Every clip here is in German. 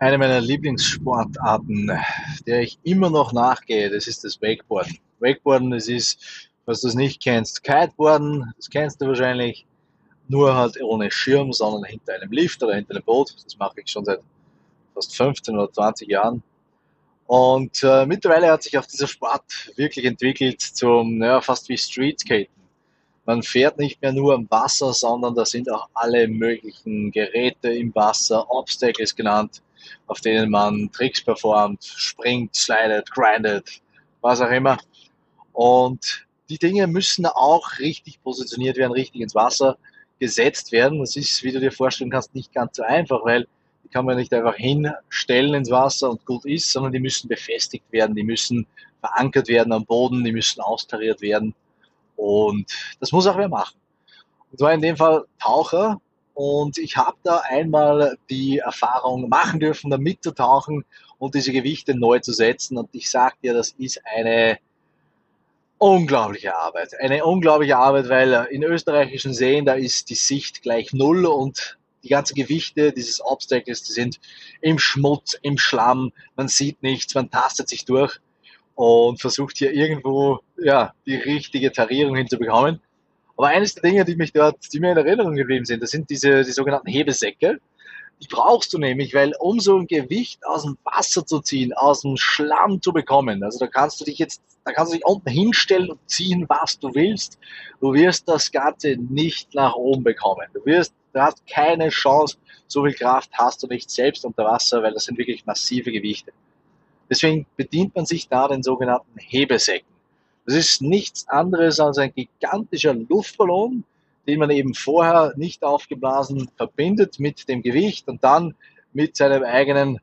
Eine meiner Lieblingssportarten, der ich immer noch nachgehe, das ist das Wakeboarden. Wakeboarden, das ist, was du es nicht kennst, Kiteboarden, das kennst du wahrscheinlich, nur halt ohne Schirm, sondern hinter einem Lift oder hinter einem Boot. Das mache ich schon seit fast 15 oder 20 Jahren. Und äh, mittlerweile hat sich auch dieser Sport wirklich entwickelt zum, naja, fast wie Streetskaten. Man fährt nicht mehr nur am Wasser, sondern da sind auch alle möglichen Geräte im Wasser, Obstacles genannt, auf denen man Tricks performt, springt, slidet, grindet, was auch immer. Und die Dinge müssen auch richtig positioniert werden, richtig ins Wasser gesetzt werden. Das ist, wie du dir vorstellen kannst, nicht ganz so einfach, weil die kann man nicht einfach hinstellen ins Wasser und gut ist, sondern die müssen befestigt werden, die müssen verankert werden am Boden, die müssen austariert werden. Und das muss auch wer machen. Und zwar in dem Fall Taucher, und ich habe da einmal die Erfahrung machen dürfen, da mitzutauchen und diese Gewichte neu zu setzen. Und ich sage dir, das ist eine unglaubliche Arbeit. Eine unglaubliche Arbeit, weil in österreichischen Seen, da ist die Sicht gleich null und die ganzen Gewichte dieses Obstacles, die sind im Schmutz, im Schlamm, man sieht nichts, man tastet sich durch und versucht hier irgendwo ja, die richtige Tarierung hinzubekommen. Aber eines der Dinge, die mich dort, die mir in Erinnerung geblieben sind, das sind diese die sogenannten Hebesäcke. Die brauchst du nämlich, weil um so ein Gewicht aus dem Wasser zu ziehen, aus dem Schlamm zu bekommen, also da kannst du dich jetzt, da kannst du dich unten hinstellen und ziehen, was du willst. Du wirst das Ganze nicht nach oben bekommen. Du wirst, du hast keine Chance, so viel Kraft hast du nicht selbst unter Wasser, weil das sind wirklich massive Gewichte. Deswegen bedient man sich da den sogenannten Hebesäcken. Das ist nichts anderes als ein gigantischer Luftballon, den man eben vorher nicht aufgeblasen verbindet mit dem Gewicht und dann mit seinem eigenen,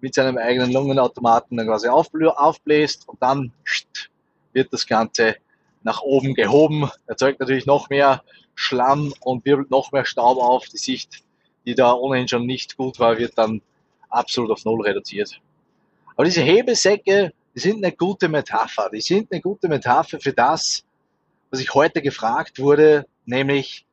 mit seinem eigenen Lungenautomaten dann quasi aufbläst und dann wird das Ganze nach oben gehoben, erzeugt natürlich noch mehr Schlamm und wirbelt noch mehr Staub auf. Die Sicht, die da ohnehin schon nicht gut war, wird dann absolut auf Null reduziert. Aber diese Hebesäcke die sind eine gute Metapher. Die sind eine gute Metapher für das, was ich heute gefragt wurde, nämlich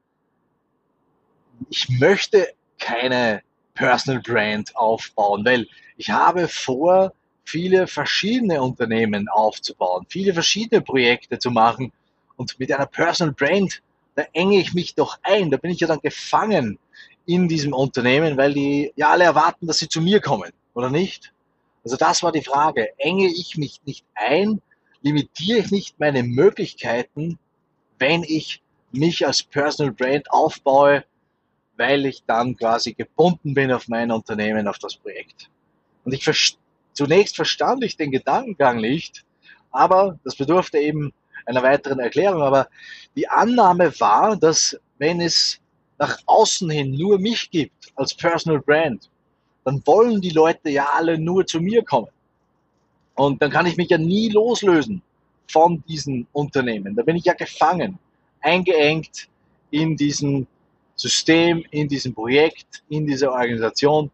ich möchte keine Personal Brand aufbauen, weil ich habe vor, viele verschiedene Unternehmen aufzubauen, viele verschiedene Projekte zu machen und mit einer Personal Brand, da enge ich mich doch ein, da bin ich ja dann gefangen in diesem Unternehmen, weil die ja alle erwarten, dass sie zu mir kommen, oder nicht? Also das war die Frage. Enge ich mich nicht ein? Limitiere ich nicht meine Möglichkeiten, wenn ich mich als Personal Brand aufbaue, weil ich dann quasi gebunden bin auf mein Unternehmen, auf das Projekt? Und ich zunächst verstand ich den Gedankengang nicht, aber das bedurfte eben einer weiteren Erklärung. Aber die Annahme war, dass wenn es nach außen hin nur mich gibt als Personal Brand, dann wollen die Leute ja alle nur zu mir kommen. Und dann kann ich mich ja nie loslösen von diesen Unternehmen. Da bin ich ja gefangen, eingeengt in diesem System, in diesem Projekt, in dieser Organisation,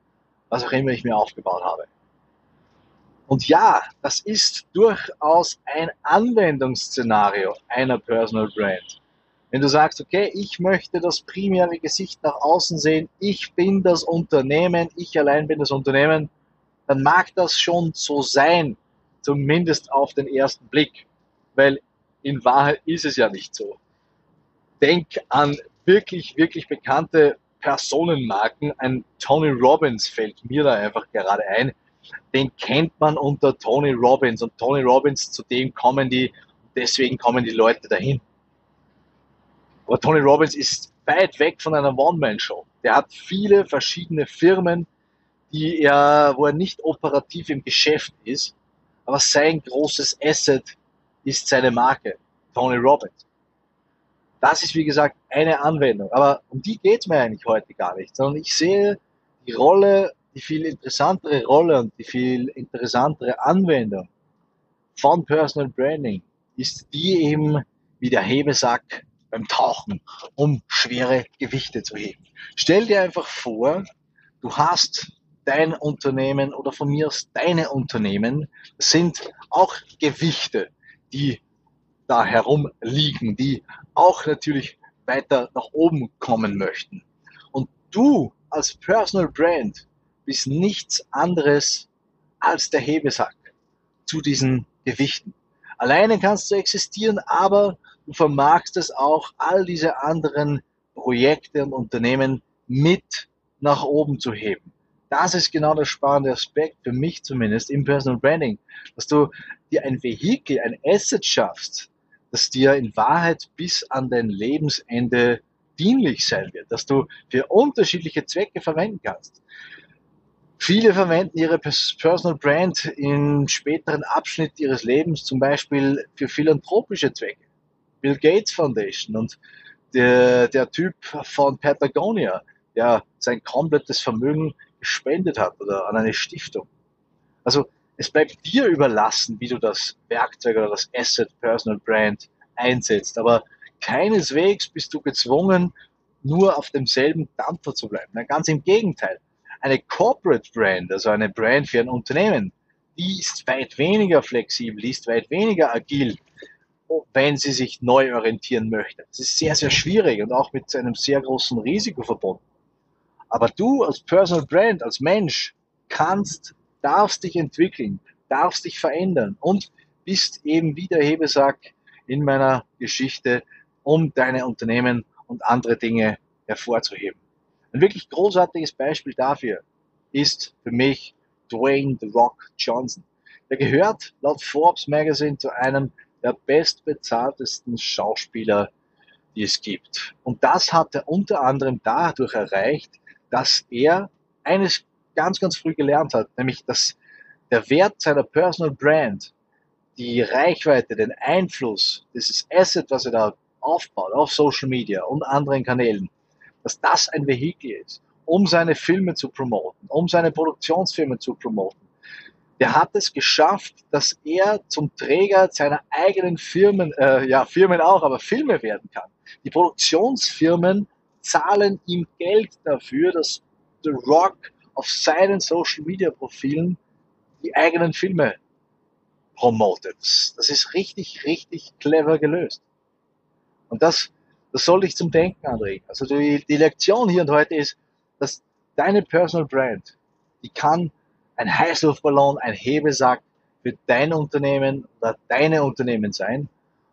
was auch immer ich mir aufgebaut habe. Und ja, das ist durchaus ein Anwendungsszenario einer Personal Brand. Wenn du sagst, okay, ich möchte das primäre Gesicht nach außen sehen, ich bin das Unternehmen, ich allein bin das Unternehmen, dann mag das schon so sein, zumindest auf den ersten Blick, weil in Wahrheit ist es ja nicht so. Denk an wirklich, wirklich bekannte Personenmarken. Ein Tony Robbins fällt mir da einfach gerade ein. Den kennt man unter Tony Robbins und Tony Robbins, zu dem kommen die, deswegen kommen die Leute dahin. Aber Tony Robbins ist weit weg von einer One-Man-Show. Der hat viele verschiedene Firmen, die er, wo er nicht operativ im Geschäft ist, aber sein großes Asset ist seine Marke, Tony Robbins. Das ist, wie gesagt, eine Anwendung. Aber um die geht es mir eigentlich heute gar nicht, sondern ich sehe die Rolle, die viel interessantere Rolle und die viel interessantere Anwendung von Personal Branding ist die eben wie der Hebesack beim Tauchen, um schwere Gewichte zu heben. Stell dir einfach vor, du hast dein Unternehmen oder von mir aus deine Unternehmen sind auch Gewichte, die da herumliegen, die auch natürlich weiter nach oben kommen möchten. Und du als Personal Brand bist nichts anderes als der Hebesack zu diesen Gewichten. Alleine kannst du existieren, aber du vermagst es auch, all diese anderen Projekte und Unternehmen mit nach oben zu heben. Das ist genau der spannende Aspekt, für mich zumindest, im Personal Branding, dass du dir ein Vehikel, ein Asset schaffst, das dir in Wahrheit bis an dein Lebensende dienlich sein wird, dass du für unterschiedliche Zwecke verwenden kannst. Viele verwenden ihre Personal Brand im späteren Abschnitt ihres Lebens zum Beispiel für philanthropische Zwecke. Bill Gates Foundation und der, der Typ von Patagonia, der sein komplettes Vermögen gespendet hat oder an eine Stiftung. Also es bleibt dir überlassen, wie du das Werkzeug oder das Asset Personal Brand einsetzt. Aber keineswegs bist du gezwungen, nur auf demselben Dampfer zu bleiben. ganz im Gegenteil. Eine Corporate Brand, also eine Brand für ein Unternehmen, die ist weit weniger flexibel, die ist weit weniger agil, wenn sie sich neu orientieren möchte. Das ist sehr, sehr schwierig und auch mit einem sehr großen Risiko verbunden. Aber du als Personal Brand, als Mensch, kannst, darfst dich entwickeln, darfst dich verändern und bist eben wie der Hebesack in meiner Geschichte, um deine Unternehmen und andere Dinge hervorzuheben. Ein wirklich großartiges Beispiel dafür ist für mich Dwayne The Rock Johnson. Der gehört laut Forbes Magazine zu einem der bestbezahltesten Schauspieler, die es gibt. Und das hat er unter anderem dadurch erreicht, dass er eines ganz, ganz früh gelernt hat, nämlich dass der Wert seiner Personal Brand, die Reichweite, den Einfluss, dieses Asset, was er da aufbaut auf Social Media und anderen Kanälen, dass das ein Vehikel ist, um seine Filme zu promoten, um seine Produktionsfilme zu promoten. Der hat es geschafft, dass er zum Träger seiner eigenen Firmen, äh, ja, Firmen auch, aber Filme werden kann. Die Produktionsfirmen zahlen ihm Geld dafür, dass The Rock auf seinen Social Media Profilen die eigenen Filme promotet. Das ist richtig, richtig clever gelöst. Und das, das soll dich zum Denken anregen. Also die, die Lektion hier und heute ist, dass deine Personal Brand, die kann ein Heißluftballon, ein Hebesack für dein Unternehmen oder deine Unternehmen sein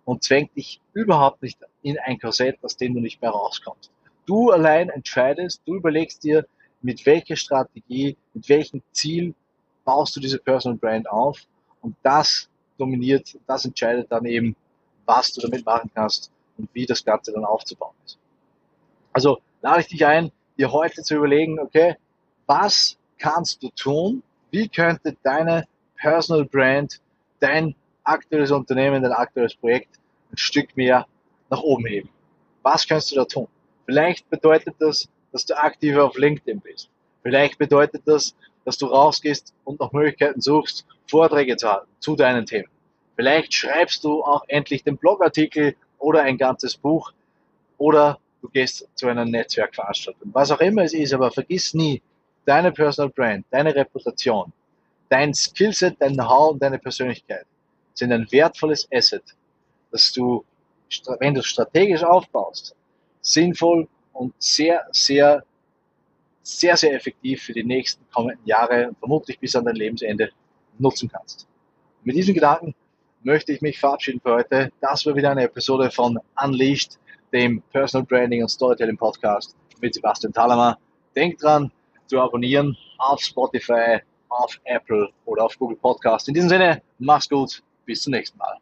und zwängt dich überhaupt nicht in ein Korsett, aus dem du nicht mehr rauskommst. Du allein entscheidest, du überlegst dir, mit welcher Strategie, mit welchem Ziel baust du diese Personal Brand auf und das dominiert, das entscheidet dann eben, was du damit machen kannst und wie das Ganze dann aufzubauen ist. Also lade ich dich ein, dir heute zu überlegen, okay, was kannst du tun? Wie könnte deine Personal Brand, dein aktuelles Unternehmen, dein aktuelles Projekt ein Stück mehr nach oben heben? Was kannst du da tun? Vielleicht bedeutet das, dass du aktiver auf LinkedIn bist. Vielleicht bedeutet das, dass du rausgehst und nach Möglichkeiten suchst, Vorträge zu halten zu deinen Themen. Vielleicht schreibst du auch endlich den Blogartikel oder ein ganzes Buch oder du gehst zu einer Netzwerkveranstaltung. Was auch immer es ist, aber vergiss nie, deine Personal Brand, deine Reputation, dein Skillset, dein Know-how und deine Persönlichkeit sind ein wertvolles Asset, das du, wenn du strategisch aufbaust, sinnvoll und sehr, sehr, sehr, sehr effektiv für die nächsten kommenden Jahre und vermutlich bis an dein Lebensende nutzen kannst. Mit diesen Gedanken möchte ich mich verabschieden für heute. Das war wieder eine Episode von Unleashed, dem Personal Branding und Storytelling Podcast mit Sebastian Talamer. Denk dran, zu abonnieren auf Spotify, auf Apple oder auf Google Podcast. In diesem Sinne, mach's gut, bis zum nächsten Mal.